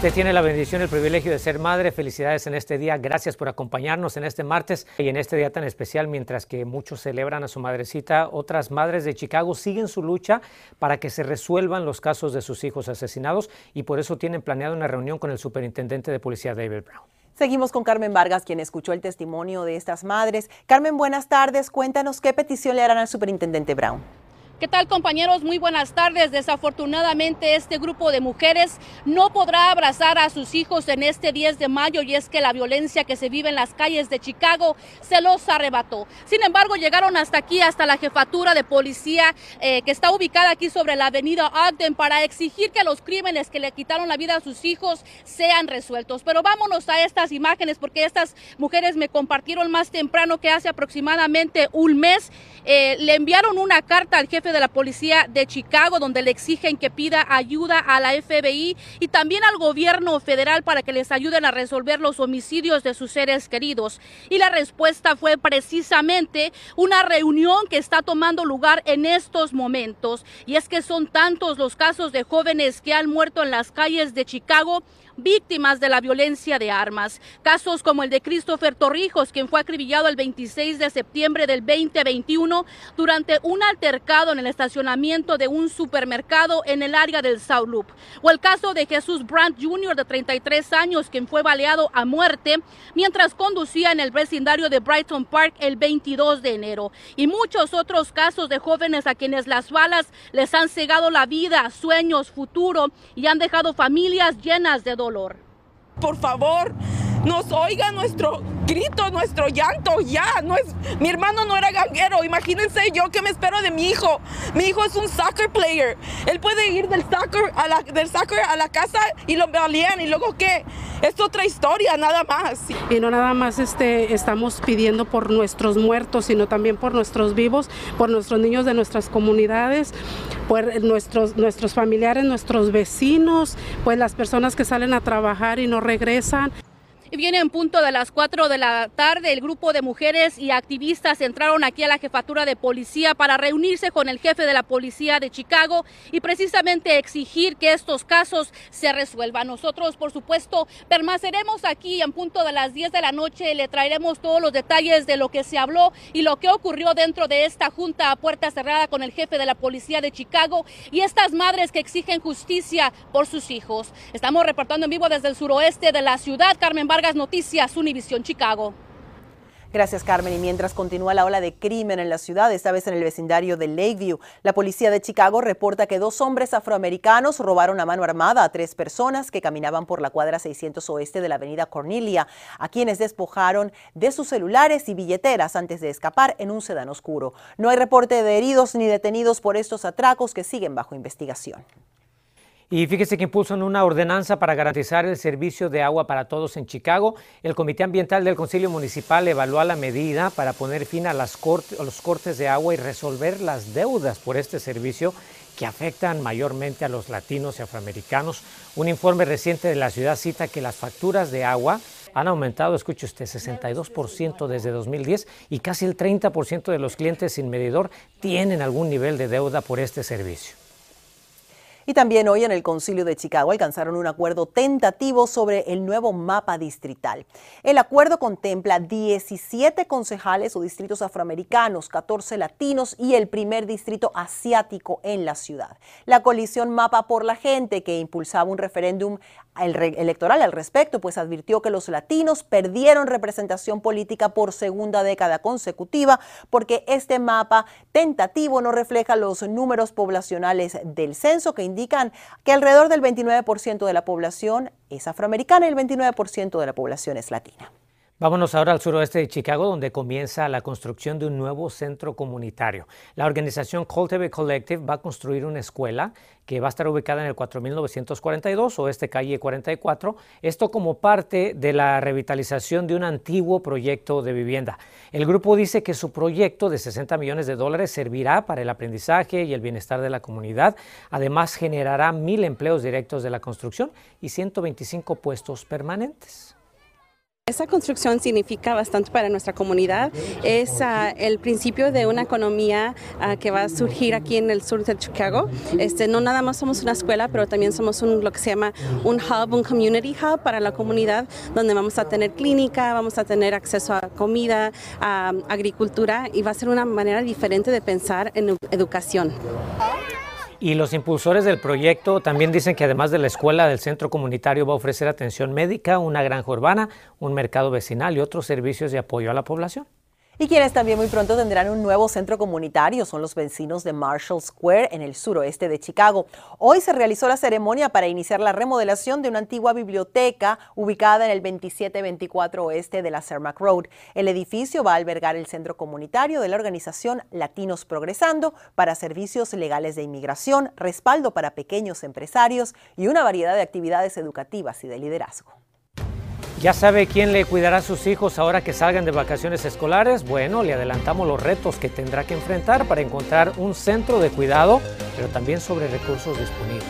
Usted tiene la bendición y el privilegio de ser madre. Felicidades en este día. Gracias por acompañarnos en este martes y en este día tan especial. Mientras que muchos celebran a su madrecita, otras madres de Chicago siguen su lucha para que se resuelvan los casos de sus hijos asesinados y por eso tienen planeado una reunión con el superintendente de policía David Brown. Seguimos con Carmen Vargas, quien escuchó el testimonio de estas madres. Carmen, buenas tardes. Cuéntanos qué petición le harán al superintendente Brown. ¿Qué tal compañeros? Muy buenas tardes. Desafortunadamente este grupo de mujeres no podrá abrazar a sus hijos en este 10 de mayo y es que la violencia que se vive en las calles de Chicago se los arrebató. Sin embargo, llegaron hasta aquí, hasta la jefatura de policía eh, que está ubicada aquí sobre la avenida Ogden para exigir que los crímenes que le quitaron la vida a sus hijos sean resueltos. Pero vámonos a estas imágenes porque estas mujeres me compartieron más temprano que hace aproximadamente un mes eh, le enviaron una carta al jefe de la policía de Chicago donde le exigen que pida ayuda a la FBI y también al gobierno federal para que les ayuden a resolver los homicidios de sus seres queridos. Y la respuesta fue precisamente una reunión que está tomando lugar en estos momentos. Y es que son tantos los casos de jóvenes que han muerto en las calles de Chicago víctimas de la violencia de armas. Casos como el de Christopher Torrijos, quien fue acribillado el 26 de septiembre del 2021 durante un altercado en el estacionamiento de un supermercado en el área del South Loop. O el caso de Jesús Brandt Jr. de 33 años, quien fue baleado a muerte mientras conducía en el vecindario de Brighton Park el 22 de enero. Y muchos otros casos de jóvenes a quienes las balas les han cegado la vida, sueños, futuro y han dejado familias llenas de dolor. Por favor, nos oiga nuestro grito, nuestro llanto, ya. No es, mi hermano no era ganguero. Imagínense yo que me espero de mi hijo. Mi hijo es un soccer player. Él puede ir del soccer a la, del soccer a la casa y lo valían. ¿Y luego qué? Es otra historia, nada más. Y no nada más este, estamos pidiendo por nuestros muertos, sino también por nuestros vivos, por nuestros niños de nuestras comunidades, por nuestros, nuestros familiares, nuestros vecinos, pues las personas que salen a trabajar y no regresan. Y viene en punto de las 4 de la tarde. El grupo de mujeres y activistas entraron aquí a la jefatura de policía para reunirse con el jefe de la policía de Chicago y precisamente exigir que estos casos se resuelvan. Nosotros, por supuesto, permaneceremos aquí en punto de las 10 de la noche. Le traeremos todos los detalles de lo que se habló y lo que ocurrió dentro de esta junta a puerta cerrada con el jefe de la policía de Chicago y estas madres que exigen justicia por sus hijos. Estamos reportando en vivo desde el suroeste de la ciudad. Carmen Noticias, Univisión Chicago. Gracias, Carmen. Y mientras continúa la ola de crimen en la ciudad, esta vez en el vecindario de Lakeview, la policía de Chicago reporta que dos hombres afroamericanos robaron a mano armada a tres personas que caminaban por la cuadra 600 oeste de la avenida Cornelia, a quienes despojaron de sus celulares y billeteras antes de escapar en un sedán oscuro. No hay reporte de heridos ni detenidos por estos atracos que siguen bajo investigación. Y fíjese que impulsan una ordenanza para garantizar el servicio de agua para todos en Chicago. El Comité Ambiental del Concilio Municipal evaluó la medida para poner fin a, los cortes de agua y resolver las deudas por este servicio que afectan mayormente a los latinos y afroamericanos. Un informe reciente de la ciudad cita que las facturas de agua han aumentado, escuche usted, 62% desde 2010 y casi el 30% de los clientes sin medidor tienen algún nivel de deuda por este servicio. Y también hoy en el Concilio de Chicago alcanzaron un acuerdo tentativo sobre el nuevo mapa distrital. El acuerdo contempla 17 concejales o distritos afroamericanos, 14 latinos y el primer distrito asiático en la ciudad. La coalición Mapa por la Gente, que impulsaba un referéndum electoral al respecto, pues advirtió que los latinos perdieron representación política por segunda década consecutiva porque este mapa tentativo no refleja los números poblacionales del censo que indica indican que alrededor del 29% de la población es afroamericana y el 29% de la población es latina. Vámonos ahora al suroeste de Chicago, donde comienza la construcción de un nuevo centro comunitario. La organización Cultivate Collective va a construir una escuela que va a estar ubicada en el 4942, oeste calle 44, esto como parte de la revitalización de un antiguo proyecto de vivienda. El grupo dice que su proyecto de 60 millones de dólares servirá para el aprendizaje y el bienestar de la comunidad. Además, generará mil empleos directos de la construcción y 125 puestos permanentes. Esa construcción significa bastante para nuestra comunidad. Es uh, el principio de una economía uh, que va a surgir aquí en el sur de Chicago. Este, no nada más somos una escuela, pero también somos un, lo que se llama un hub, un community hub para la comunidad, donde vamos a tener clínica, vamos a tener acceso a comida, a agricultura y va a ser una manera diferente de pensar en educación. Y los impulsores del proyecto también dicen que además de la escuela del centro comunitario va a ofrecer atención médica, una granja urbana, un mercado vecinal y otros servicios de apoyo a la población. Y quienes también muy pronto tendrán un nuevo centro comunitario son los vecinos de Marshall Square en el suroeste de Chicago. Hoy se realizó la ceremonia para iniciar la remodelación de una antigua biblioteca ubicada en el 2724 oeste de la Cermac Road. El edificio va a albergar el centro comunitario de la organización Latinos Progresando para servicios legales de inmigración, respaldo para pequeños empresarios y una variedad de actividades educativas y de liderazgo. ¿Ya sabe quién le cuidará a sus hijos ahora que salgan de vacaciones escolares? Bueno, le adelantamos los retos que tendrá que enfrentar para encontrar un centro de cuidado, pero también sobre recursos disponibles.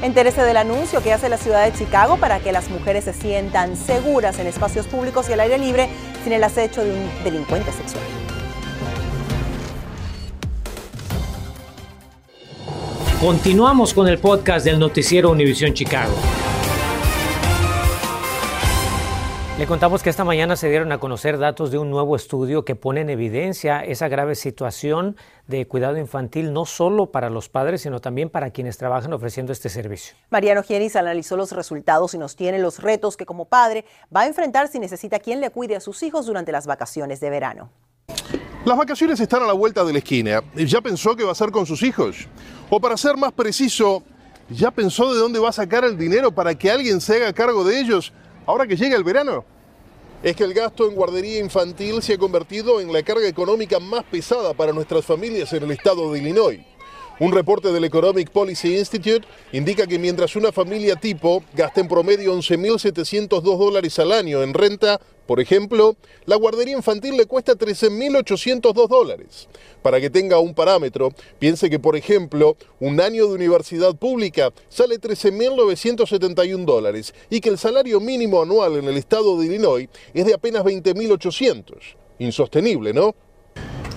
Entérese del anuncio que hace la ciudad de Chicago para que las mujeres se sientan seguras en espacios públicos y al aire libre sin el acecho de un delincuente sexual. Continuamos con el podcast del noticiero Univisión Chicago. Le contamos que esta mañana se dieron a conocer datos de un nuevo estudio que pone en evidencia esa grave situación de cuidado infantil, no solo para los padres, sino también para quienes trabajan ofreciendo este servicio. Mariano Gienis analizó los resultados y nos tiene los retos que como padre va a enfrentar si necesita quien le cuide a sus hijos durante las vacaciones de verano. Las vacaciones están a la vuelta de la esquina. ¿Ya pensó qué va a hacer con sus hijos? O para ser más preciso, ¿ya pensó de dónde va a sacar el dinero para que alguien se haga cargo de ellos ahora que llega el verano? Es que el gasto en guardería infantil se ha convertido en la carga económica más pesada para nuestras familias en el estado de Illinois. Un reporte del Economic Policy Institute indica que mientras una familia tipo gasta en promedio 11.702 dólares al año en renta, por ejemplo, la guardería infantil le cuesta 13.802 dólares. Para que tenga un parámetro, piense que, por ejemplo, un año de universidad pública sale 13.971 dólares y que el salario mínimo anual en el estado de Illinois es de apenas 20.800. Insostenible, ¿no?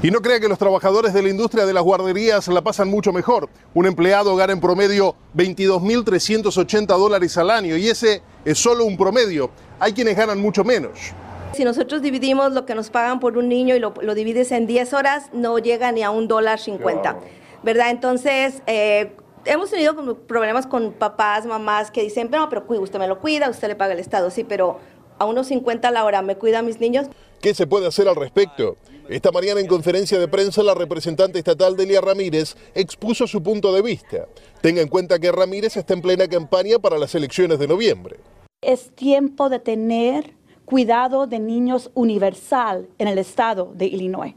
Y no crea que los trabajadores de la industria de las guarderías la pasan mucho mejor. Un empleado gana en promedio 22.380 dólares al año y ese es solo un promedio. Hay quienes ganan mucho menos. Si nosotros dividimos lo que nos pagan por un niño y lo, divides en 10 horas, no llega ni a un dólar 50, ¿verdad? Entonces, eh, hemos tenido problemas con papás, mamás que dicen, no, pero usted me lo cuida, usted le paga el Estado, sí, pero a unos 50 a la hora, ¿me cuida a mis niños? ¿Qué se puede hacer al respecto? Esta mañana en conferencia de prensa la representante estatal Delia Ramírez expuso su punto de vista. Tenga en cuenta que Ramírez está en plena campaña para las elecciones de noviembre. Es tiempo de tener cuidado de niños universal en el estado de Illinois.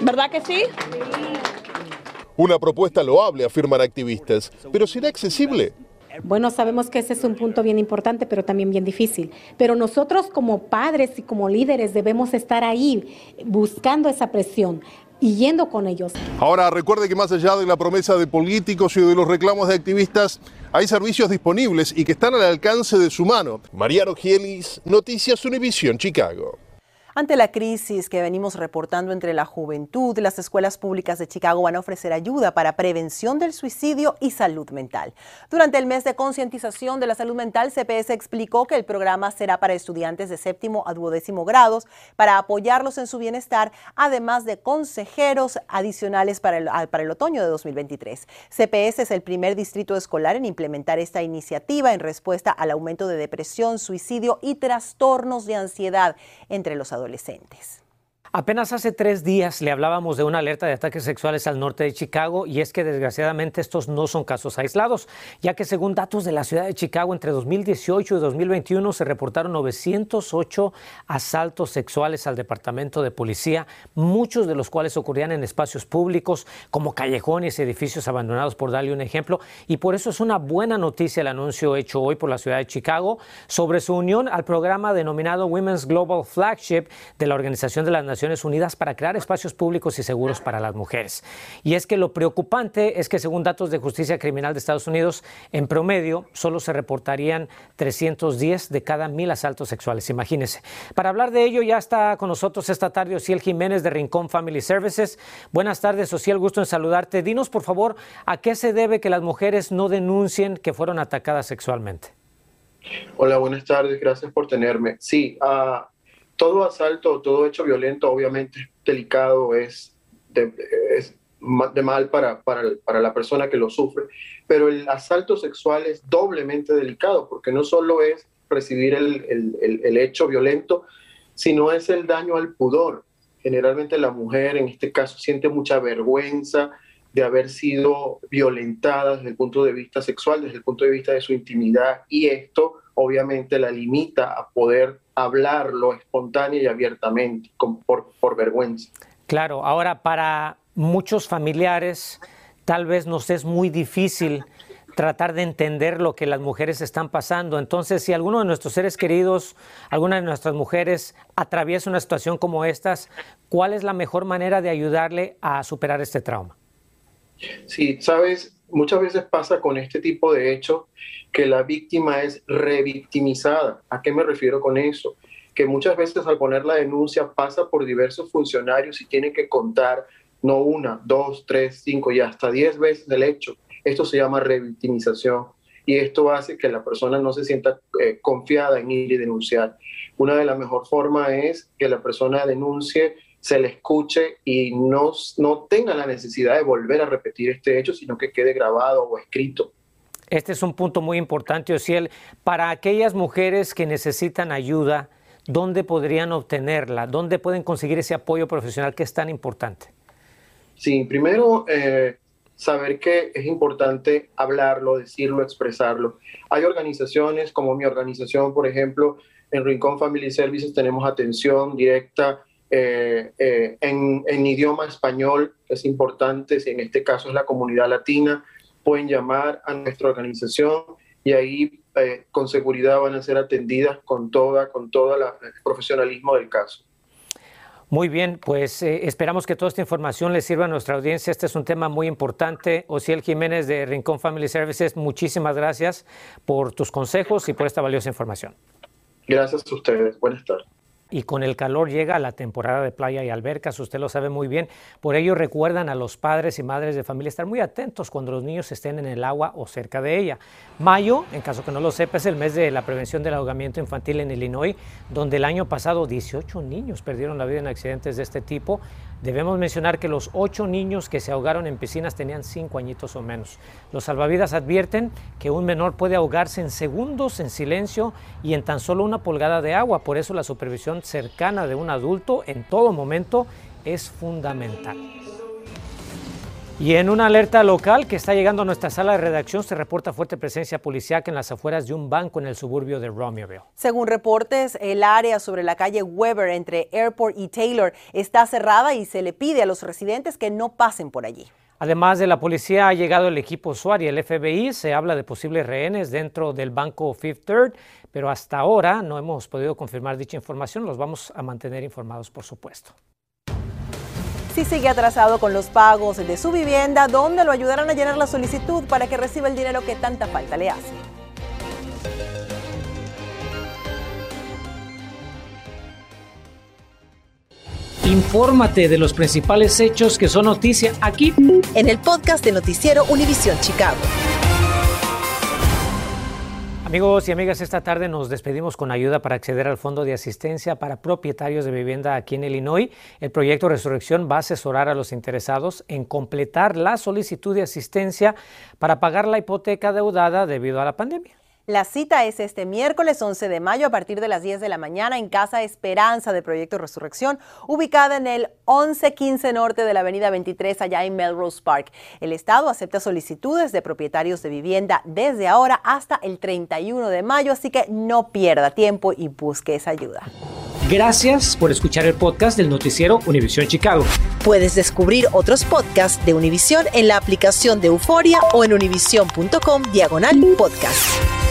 ¿Verdad que sí? Una propuesta loable, afirman activistas, pero ¿será accesible? Bueno, sabemos que ese es un punto bien importante, pero también bien difícil. Pero nosotros como padres y como líderes debemos estar ahí buscando esa presión y yendo con ellos. Ahora, recuerde que más allá de la promesa de políticos y de los reclamos de activistas, hay servicios disponibles y que están al alcance de su mano. Mariano Gielis, Noticias Univisión, Chicago. Ante la crisis que venimos reportando entre la juventud, las escuelas públicas de Chicago van a ofrecer ayuda para prevención del suicidio y salud mental. Durante el mes de concientización de la salud mental, CPS explicó que el programa será para estudiantes de séptimo a duodécimo grados para apoyarlos en su bienestar, además de consejeros adicionales para el, para el otoño de 2023. CPS es el primer distrito escolar en implementar esta iniciativa en respuesta al aumento de depresión, suicidio y trastornos de ansiedad entre los adolescentes adolescentes. Apenas hace tres días le hablábamos de una alerta de ataques sexuales al norte de Chicago y es que desgraciadamente estos no son casos aislados, ya que según datos de la ciudad de Chicago entre 2018 y 2021 se reportaron 908 asaltos sexuales al departamento de policía, muchos de los cuales ocurrían en espacios públicos como callejones edificios abandonados, por darle un ejemplo, y por eso es una buena noticia el anuncio hecho hoy por la ciudad de Chicago sobre su unión al programa denominado Women's Global Flagship de la Organización de las Naciones Unidas para crear espacios públicos y seguros para las mujeres. Y es que lo preocupante es que según datos de justicia criminal de Estados Unidos, en promedio solo se reportarían 310 de cada mil asaltos sexuales. Imagínense. Para hablar de ello ya está con nosotros esta tarde Ociel Jiménez de Rincón Family Services. Buenas tardes, Ociel, gusto en saludarte. Dinos, por favor, ¿a qué se debe que las mujeres no denuncien que fueron atacadas sexualmente? Hola, buenas tardes, gracias por tenerme. Sí, uh, todo asalto, todo hecho violento, obviamente delicado, es de, mal para, para, la persona que lo sufre, pero el asalto sexual es doblemente delicado, porque no solo es recibir el, hecho violento, sino es el daño al pudor. Generalmente la mujer en este caso siente mucha vergüenza de haber sido violentada desde el punto de vista sexual, desde el punto de vista de su intimidad, y esto obviamente la limita a poder hablarlo espontánea y abiertamente, por, por vergüenza. Claro, ahora para muchos familiares tal vez nos es muy difícil tratar de entender lo que las mujeres están pasando. Entonces, si alguno de nuestros seres queridos, alguna de nuestras mujeres atraviesa una situación como estas, ¿cuál es la mejor manera de ayudarle a superar este trauma? Sí, sabes, muchas veces pasa con este tipo de hechos que la víctima es revictimizada. ¿A qué me refiero con eso? Que muchas veces al poner la denuncia pasa por diversos funcionarios y tiene que contar no una, dos, tres, cinco y hasta diez veces el hecho. Esto se llama revictimización y esto hace que la persona no se sienta eh, confiada en ir y denunciar. Una de las mejores formas es que la persona denuncie se le escuche y no, no tenga la necesidad de volver a repetir este hecho, sino que quede grabado o escrito. Este es un punto muy importante, Ociel. Para aquellas mujeres que necesitan ayuda, ¿dónde podrían obtenerla? ¿Dónde pueden conseguir ese apoyo profesional que es tan importante? Sí, primero, eh, saber que es importante hablarlo, decirlo, expresarlo. Hay organizaciones como mi organización, por ejemplo, en Rincón Family Services tenemos atención directa eh, eh, en, en, idioma español, que es importante, si en este caso es la comunidad latina, pueden llamar a nuestra organización y ahí eh, con seguridad van a ser atendidas con toda, con todo el profesionalismo del caso. Muy bien, pues esperamos que toda esta información le sirva a nuestra audiencia. Este es un tema muy importante. Ociel Jiménez de Rincón Family Services, muchísimas gracias por tus consejos y por esta valiosa información. Gracias a ustedes. Buenas tardes y con el calor llega la temporada de playa y albercas, usted lo sabe muy bien. Por ello recuerdan a los padres y madres de familia estar muy atentos cuando los niños estén en el agua o cerca de ella. Mayo, en caso que no lo sepa, es el mes de la prevención del ahogamiento infantil en Illinois, donde el año pasado 18 niños perdieron la vida en accidentes de este tipo. Debemos mencionar que los ocho niños que se ahogaron en piscinas tenían cinco añitos o menos. Los salvavidas advierten que un menor puede ahogarse en segundos en silencio y en tan solo una pulgada de agua. Por eso la supervisión cercana de un adulto en todo momento es fundamental. Y en una alerta local que está llegando a nuestra sala de redacción se reporta fuerte presencia policíaca en las afueras de un banco en el suburbio de Romeoville. Según reportes, el área sobre la calle Weber entre Airport y Taylor está cerrada y se le pide a los residentes que no pasen por allí. Además de la policía ha llegado el equipo SWAT y el FBI. Se habla de posibles rehenes dentro del banco Fifth Third, pero hasta ahora no hemos podido confirmar dicha información. Los vamos a mantener informados, por supuesto. Si sigue atrasado con los pagos de su vivienda, ¿dónde lo ayudarán a llenar la solicitud para que reciba el dinero que tanta falta le hace? Infórmate de los principales hechos que son noticia aquí en el podcast de Noticiero Univisión Chicago. Amigos y amigas, esta tarde nos despedimos con ayuda para acceder al Fondo de Asistencia para Propietarios de Vivienda aquí en Illinois. El proyecto Resurrección va a asesorar a los interesados en completar la solicitud de asistencia para pagar la hipoteca deudada debido a la pandemia. La cita es este miércoles 11 de mayo a partir de las 10 de la mañana en Casa Esperanza de Proyecto Resurrección, ubicada en el 1115 norte de la Avenida 23 allá en Melrose Park. El Estado acepta solicitudes de propietarios de vivienda desde ahora hasta el 31 de mayo, así que no pierda tiempo y busque esa ayuda. Gracias por escuchar el podcast del noticiero Univisión Chicago. Puedes descubrir otros podcasts de Univisión en la aplicación de Euforia o en univision.com diagonal podcast.